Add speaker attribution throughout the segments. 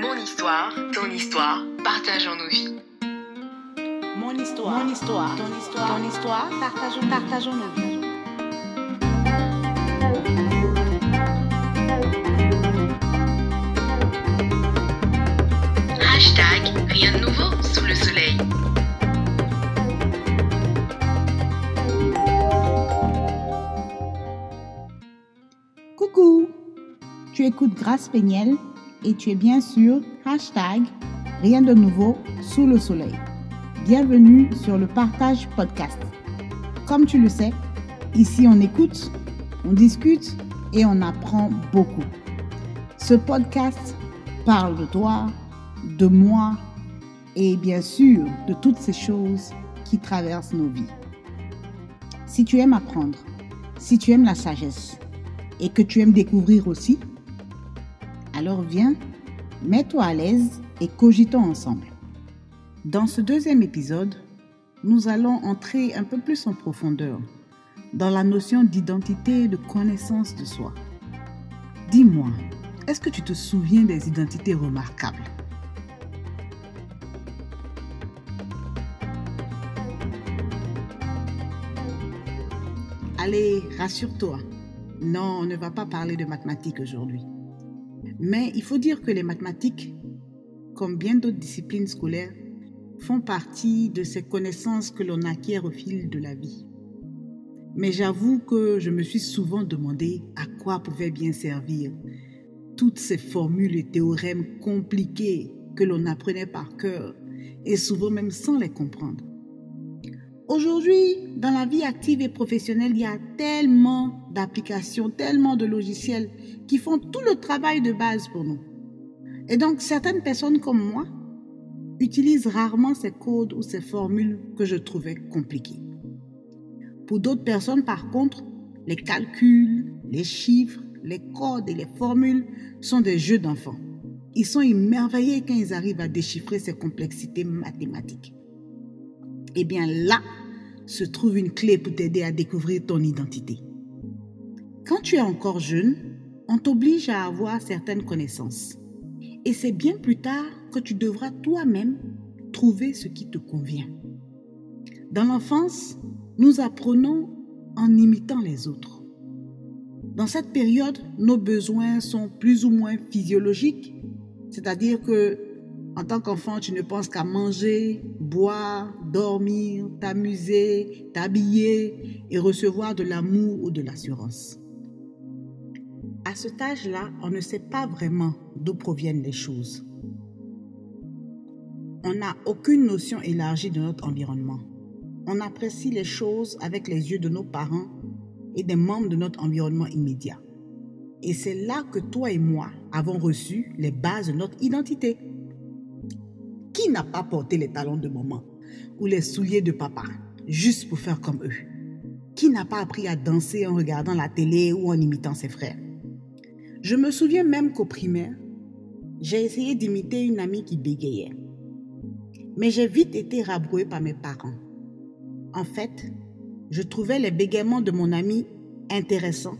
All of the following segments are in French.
Speaker 1: Mon histoire, ton histoire, partageons nos vies.
Speaker 2: Mon histoire, mon histoire, ton histoire, ton histoire, partageons, partageons nos vies.
Speaker 1: Hashtag rien de nouveau sous le soleil.
Speaker 2: Coucou, tu écoutes Grâce Péniel et tu es bien sûr hashtag rien de nouveau sous le soleil. Bienvenue sur le Partage Podcast. Comme tu le sais, ici on écoute, on discute et on apprend beaucoup. Ce podcast parle de toi, de moi et bien sûr de toutes ces choses qui traversent nos vies. Si tu aimes apprendre, si tu aimes la sagesse et que tu aimes découvrir aussi, alors viens, mets-toi à l'aise et cogitons ensemble. Dans ce deuxième épisode, nous allons entrer un peu plus en profondeur dans la notion d'identité et de connaissance de soi. Dis-moi, est-ce que tu te souviens des identités remarquables? Allez, rassure-toi. Non, on ne va pas parler de mathématiques aujourd'hui. Mais il faut dire que les mathématiques, comme bien d'autres disciplines scolaires, font partie de ces connaissances que l'on acquiert au fil de la vie. Mais j'avoue que je me suis souvent demandé à quoi pouvaient bien servir toutes ces formules et théorèmes compliqués que l'on apprenait par cœur et souvent même sans les comprendre. Aujourd'hui, dans la vie active et professionnelle, il y a tellement d'applications, tellement de logiciels qui font tout le travail de base pour nous. Et donc, certaines personnes comme moi utilisent rarement ces codes ou ces formules que je trouvais compliquées. Pour d'autres personnes, par contre, les calculs, les chiffres, les codes et les formules sont des jeux d'enfants. Ils sont émerveillés quand ils arrivent à déchiffrer ces complexités mathématiques. Eh bien là se trouve une clé pour t'aider à découvrir ton identité. Quand tu es encore jeune, on t'oblige à avoir certaines connaissances. Et c'est bien plus tard que tu devras toi-même trouver ce qui te convient. Dans l'enfance, nous apprenons en imitant les autres. Dans cette période, nos besoins sont plus ou moins physiologiques, c'est-à-dire que en tant qu'enfant, tu ne penses qu'à manger, boire, dormir, t'amuser, t'habiller et recevoir de l'amour ou de l'assurance. À cet âge-là, on ne sait pas vraiment d'où proviennent les choses. On n'a aucune notion élargie de notre environnement. On apprécie les choses avec les yeux de nos parents et des membres de notre environnement immédiat. Et c'est là que toi et moi avons reçu les bases de notre identité. Qui n'a pas porté les talons de maman ou les souliers de papa juste pour faire comme eux Qui n'a pas appris à danser en regardant la télé ou en imitant ses frères? Je me souviens même qu'au primaire, j'ai essayé d'imiter une amie qui bégayait. Mais j'ai vite été rabrouée par mes parents. En fait, je trouvais les bégaiements de mon amie intéressants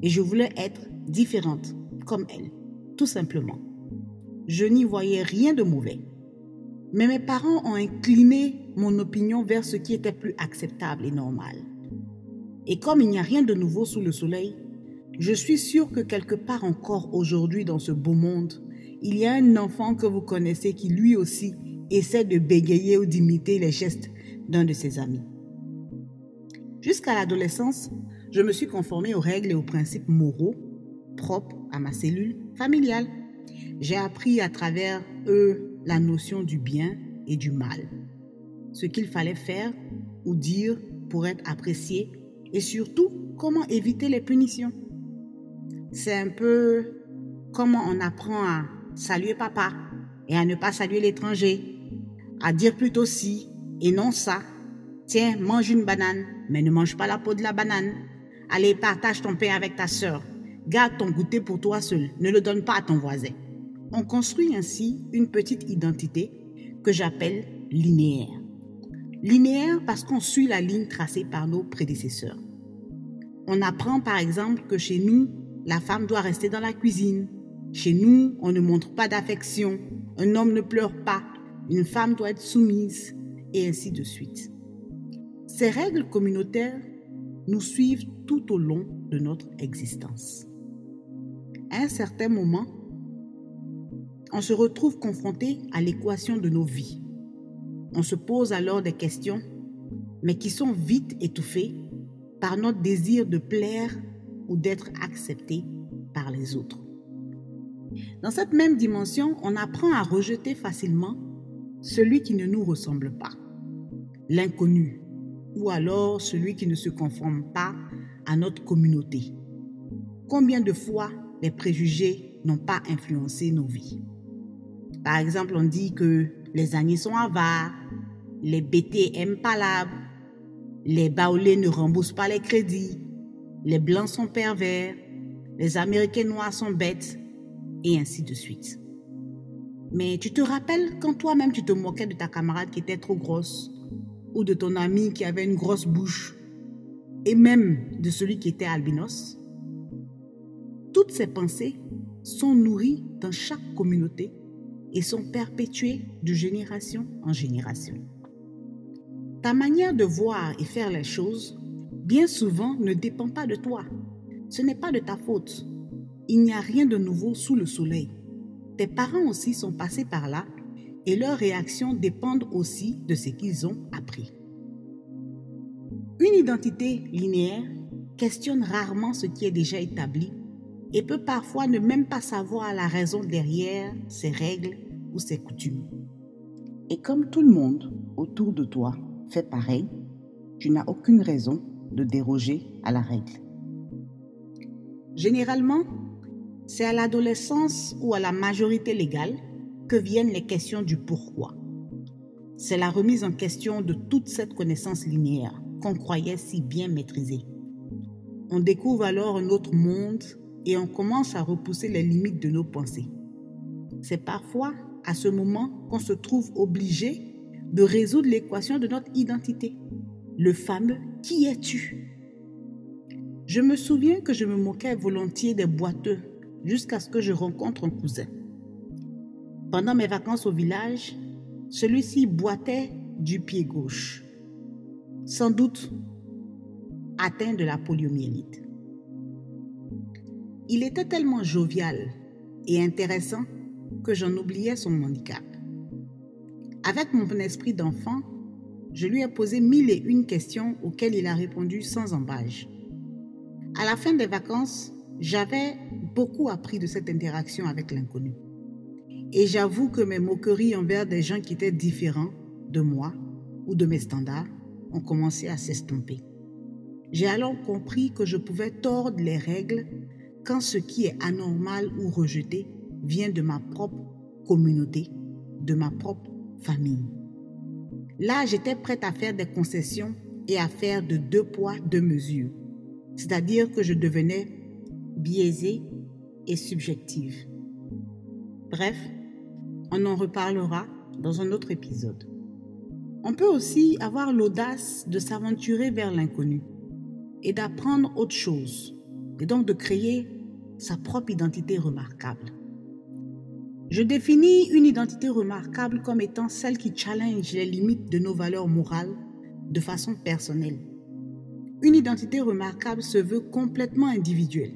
Speaker 2: et je voulais être différente, comme elle, tout simplement. Je n'y voyais rien de mauvais. Mais mes parents ont incliné mon opinion vers ce qui était plus acceptable et normal. Et comme il n'y a rien de nouveau sous le soleil, je suis sûre que quelque part encore aujourd'hui dans ce beau monde, il y a un enfant que vous connaissez qui lui aussi essaie de bégayer ou d'imiter les gestes d'un de ses amis. Jusqu'à l'adolescence, je me suis conformée aux règles et aux principes moraux propres à ma cellule familiale. J'ai appris à travers eux la notion du bien et du mal, ce qu'il fallait faire ou dire pour être apprécié et surtout comment éviter les punitions. C'est un peu comment on apprend à saluer papa et à ne pas saluer l'étranger, à dire plutôt si et non ça. Tiens, mange une banane, mais ne mange pas la peau de la banane. Allez, partage ton pain avec ta sœur. Garde ton goûter pour toi seul, ne le donne pas à ton voisin. On construit ainsi une petite identité que j'appelle linéaire. Linéaire parce qu'on suit la ligne tracée par nos prédécesseurs. On apprend par exemple que chez nous, la femme doit rester dans la cuisine, Chez nous, on ne montre pas d'affection, un homme ne pleure pas, une femme doit être soumise, et ainsi de suite. Ces règles communautaires nous suivent tout au long de notre existence. À un certain moment, on se retrouve confronté à l'équation de nos vies. On se pose alors des questions, mais qui sont vite étouffées par notre désir de plaire ou d'être accepté par les autres. Dans cette même dimension, on apprend à rejeter facilement celui qui ne nous ressemble pas, l'inconnu, ou alors celui qui ne se conforme pas à notre communauté. Combien de fois les préjugés n'ont pas influencé nos vies? Par exemple, on dit que les agnés sont avares, les BT aiment pas l'arbre, les baoulés ne remboursent pas les crédits, les blancs sont pervers, les Américains noirs sont bêtes, et ainsi de suite. Mais tu te rappelles quand toi-même tu te moquais de ta camarade qui était trop grosse, ou de ton ami qui avait une grosse bouche, et même de celui qui était albinos? Toutes ces pensées sont nourries dans chaque communauté et sont perpétuées de génération en génération. Ta manière de voir et faire les choses, bien souvent, ne dépend pas de toi. Ce n'est pas de ta faute. Il n'y a rien de nouveau sous le soleil. Tes parents aussi sont passés par là et leurs réactions dépendent aussi de ce qu'ils ont appris. Une identité linéaire questionne rarement ce qui est déjà établi et peut parfois ne même pas savoir la raison derrière ses règles ou ses coutumes. Et comme tout le monde autour de toi fait pareil, tu n'as aucune raison de déroger à la règle. Généralement, c'est à l'adolescence ou à la majorité légale que viennent les questions du pourquoi. C'est la remise en question de toute cette connaissance linéaire qu'on croyait si bien maîtriser. On découvre alors un autre monde et on commence à repousser les limites de nos pensées. C'est parfois à ce moment qu'on se trouve obligé de résoudre l'équation de notre identité, le fameux Qui es-tu? Je me souviens que je me moquais volontiers des boiteux jusqu'à ce que je rencontre un cousin. Pendant mes vacances au village, celui-ci boitait du pied gauche, sans doute atteint de la poliomyélite. Il était tellement jovial et intéressant que j'en oubliais son handicap. Avec mon esprit d'enfant, je lui ai posé mille et une questions auxquelles il a répondu sans embâge. À la fin des vacances, j'avais beaucoup appris de cette interaction avec l'inconnu. Et j'avoue que mes moqueries envers des gens qui étaient différents de moi ou de mes standards ont commencé à s'estomper. J'ai alors compris que je pouvais tordre les règles quand ce qui est anormal ou rejeté vient de ma propre communauté, de ma propre famille. Là, j'étais prête à faire des concessions et à faire de deux poids, deux mesures. C'est-à-dire que je devenais biaisée et subjective. Bref, on en reparlera dans un autre épisode. On peut aussi avoir l'audace de s'aventurer vers l'inconnu et d'apprendre autre chose, et donc de créer sa propre identité remarquable. Je définis une identité remarquable comme étant celle qui challenge les limites de nos valeurs morales de façon personnelle. Une identité remarquable se veut complètement individuelle.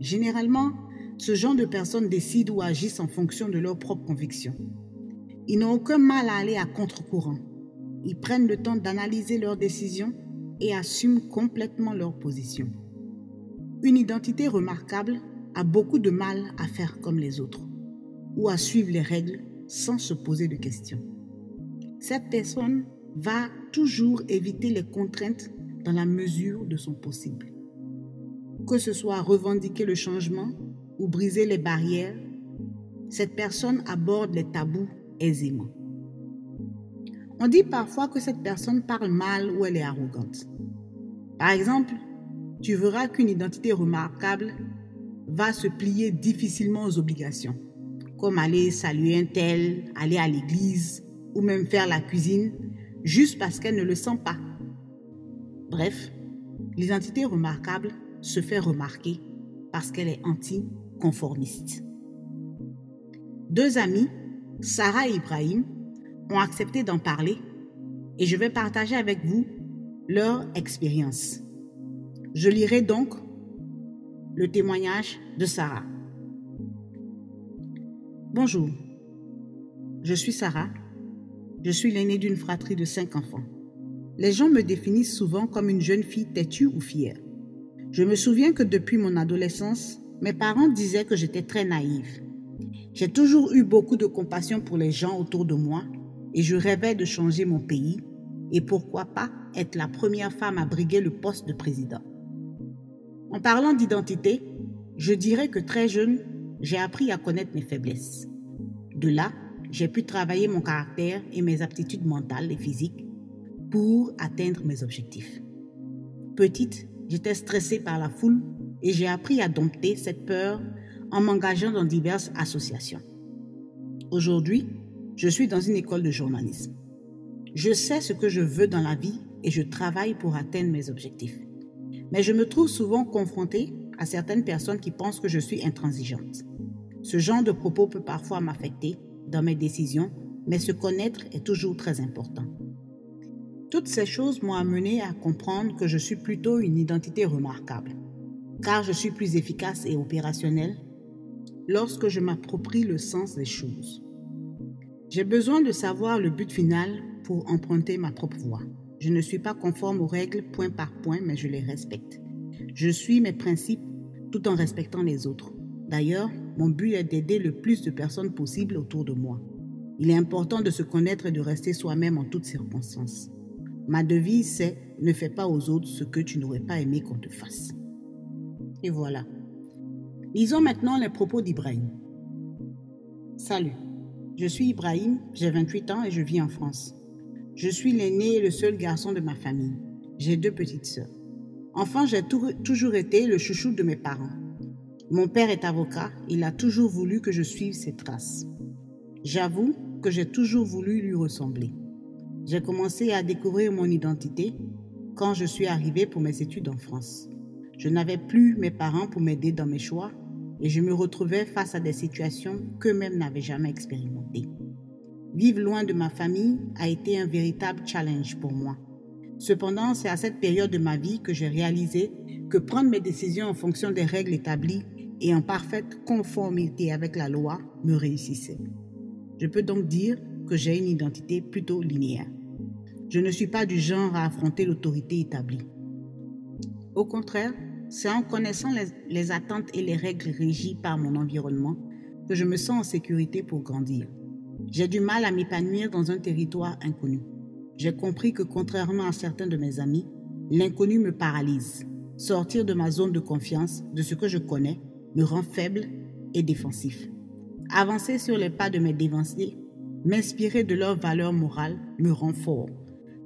Speaker 2: Généralement, ce genre de personnes décident ou agissent en fonction de leurs propres convictions. Ils n'ont aucun mal à aller à contre-courant. Ils prennent le temps d'analyser leurs décisions et assument complètement leur position. Une identité remarquable a beaucoup de mal à faire comme les autres ou à suivre les règles sans se poser de questions. Cette personne va toujours éviter les contraintes dans la mesure de son possible que ce soit revendiquer le changement ou briser les barrières, cette personne aborde les tabous aisément. On dit parfois que cette personne parle mal ou elle est arrogante. Par exemple, tu verras qu'une identité remarquable va se plier difficilement aux obligations, comme aller saluer un tel, aller à l'église ou même faire la cuisine, juste parce qu'elle ne le sent pas. Bref, l'identité remarquable se fait remarquer parce qu'elle est anticonformiste. Deux amis, Sarah et Ibrahim, ont accepté d'en parler et je vais partager avec vous leur expérience. Je lirai donc le témoignage de Sarah. Bonjour, je suis Sarah. Je suis l'aînée d'une fratrie de cinq enfants. Les gens me définissent souvent comme une jeune fille têtue ou fière. Je me souviens que depuis mon adolescence, mes parents disaient que j'étais très naïve. J'ai toujours eu beaucoup de compassion pour les gens autour de moi et je rêvais de changer mon pays et pourquoi pas être la première femme à briguer le poste de président. En parlant d'identité, je dirais que très jeune, j'ai appris à connaître mes faiblesses. De là, j'ai pu travailler mon caractère et mes aptitudes mentales et physiques pour atteindre mes objectifs. Petite, j'étais stressée par la foule et j'ai appris à dompter cette peur en m'engageant dans diverses associations. Aujourd'hui, je suis dans une école de journalisme. Je sais ce que je veux dans la vie et je travaille pour atteindre mes objectifs. Mais je me trouve souvent confrontée à certaines personnes qui pensent que je suis intransigeante. Ce genre de propos peut parfois m'affecter dans mes décisions, mais se connaître est toujours très important. Toutes ces choses m'ont amené à comprendre que je suis plutôt une identité remarquable, car je suis plus efficace et opérationnelle lorsque je m'approprie le sens des choses. J'ai besoin de savoir le but final pour emprunter ma propre voie. Je ne suis pas conforme aux règles point par point, mais je les respecte. Je suis mes principes tout en respectant les autres. D'ailleurs, mon but est d'aider le plus de personnes possible autour de moi. Il est important de se connaître et de rester soi-même en toutes circonstances. Ma devise, c'est ne fais pas aux autres ce que tu n'aurais pas aimé qu'on te fasse. Et voilà. Lisons maintenant les propos d'Ibrahim. Salut, je suis Ibrahim, j'ai 28 ans et je vis en France. Je suis l'aîné et le seul garçon de ma famille. J'ai deux petites sœurs. Enfant, j'ai toujours été le chouchou de mes parents. Mon père est avocat, il a toujours voulu que je suive ses traces. J'avoue que j'ai toujours voulu lui ressembler. J'ai commencé à découvrir mon identité quand je suis arrivée pour mes études en France. Je n'avais plus mes parents pour m'aider dans mes choix et je me retrouvais face à des situations qu'eux-mêmes n'avaient jamais expérimentées. Vivre loin de ma famille a été un véritable challenge pour moi. Cependant, c'est à cette période de ma vie que j'ai réalisé que prendre mes décisions en fonction des règles établies et en parfaite conformité avec la loi me réussissait. Je peux donc dire que j'ai une identité plutôt linéaire. Je ne suis pas du genre à affronter l'autorité établie. Au contraire, c'est en connaissant les, les, attentes et les règles régies par mon environnement que je me sens en sécurité pour grandir. J'ai du mal à m'épanouir dans un territoire inconnu. J'ai compris que contrairement à certains de mes amis, l'inconnu me paralyse. Sortir de ma zone de confiance, de ce que je connais, me rend faible et défensif. Avancer sur les pas de mes dévanciers, m'inspirer de leurs valeurs morales me rend fort.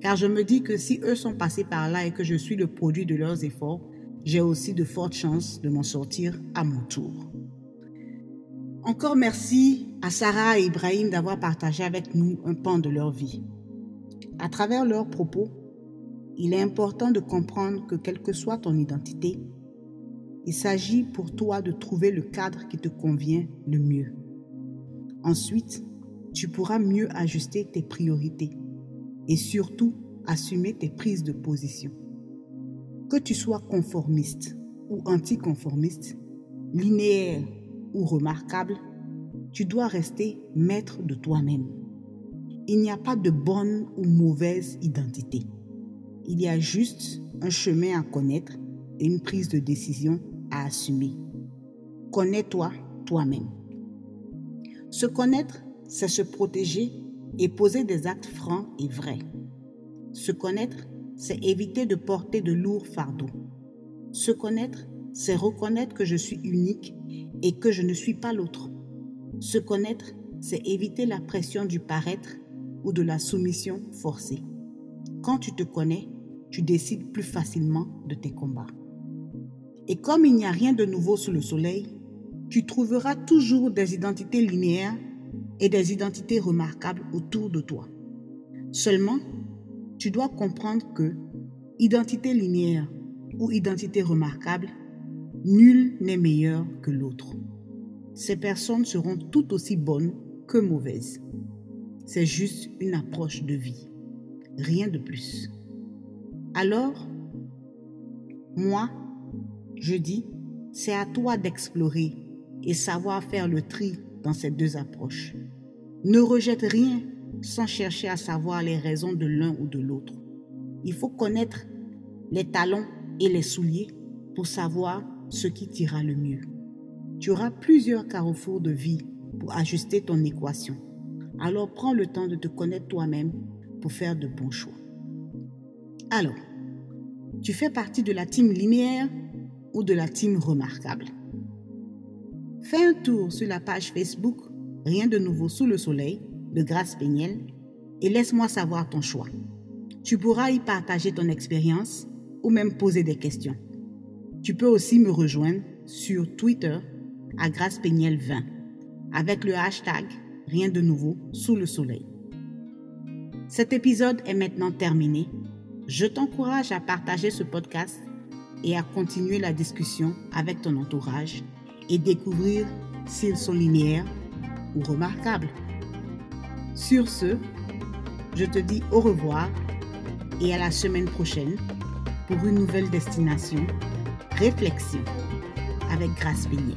Speaker 2: Car je me dis que si eux sont passés par là et que je suis le produit de leurs efforts, j'ai aussi de fortes chances de m'en sortir à mon tour. Encore merci à Sarah et Ibrahim d'avoir partagé avec nous un pan de leur vie. À travers leurs propos, il est important de comprendre que quelle que soit ton identité, il s'agit pour toi de trouver le cadre qui te convient le mieux. Ensuite, tu pourras mieux ajuster tes priorités et surtout assumer tes prises de position. Que tu sois conformiste ou anticonformiste, linéaire ou remarquable, tu dois rester maître de toi-même. Il n'y a pas de bonne ou mauvaise identité. Il y a juste un chemin à connaître et une prise de décision à assumer. Connais-toi toi-même. Se connaître, c'est se protéger et poser des actes francs et vrais. Se connaître, c'est éviter de porter de lourds fardeaux. Se connaître, c'est reconnaître que je suis unique et que je ne suis pas l'autre. Se connaître, c'est éviter la pression du paraître ou de la soumission forcée. Quand tu te connais, tu décides plus facilement de tes combats. Et comme il n'y a rien de nouveau sous le soleil, tu trouveras toujours des identités linéaires et des identités remarquables autour de toi. Seulement, tu dois comprendre que identité linéaire ou identité remarquable, nul n'est meilleur que l'autre. ces personnes seront tout aussi bonnes que mauvaises. C'est juste une approche de vie, rien de plus. Alors, moi, je dis, c'est à toi d'explorer et savoir faire le tri dans ces deux approches. Ne rejette rien sans chercher à savoir les raisons de l'un ou de l'autre. Il faut connaître les talons et les souliers pour savoir ce qui t'ira le mieux. Tu auras plusieurs carrefours de vie pour ajuster ton équation. Alors prends le temps de te connaître toi-même pour faire de bons choix. Alors, tu fais partie de la team linéaire ou de la team remarquable? Fais un tour sur la page Facebook Rien de nouveau sous le soleil de Grâce Péniel et laisse-moi savoir ton choix. Tu pourras y partager ton expérience ou même poser des questions. Tu peux aussi me rejoindre sur Twitter à Grâce Péniel 20 avec le hashtag Rien de nouveau sous le soleil. Cet épisode est maintenant terminé. Je t'encourage à partager ce podcast et à continuer la discussion avec ton entourage et découvrir s'ils sont linéaires ou remarquables. Sur ce, je te dis au revoir et à la semaine prochaine pour une nouvelle destination, réflexion avec Grâce Pigné.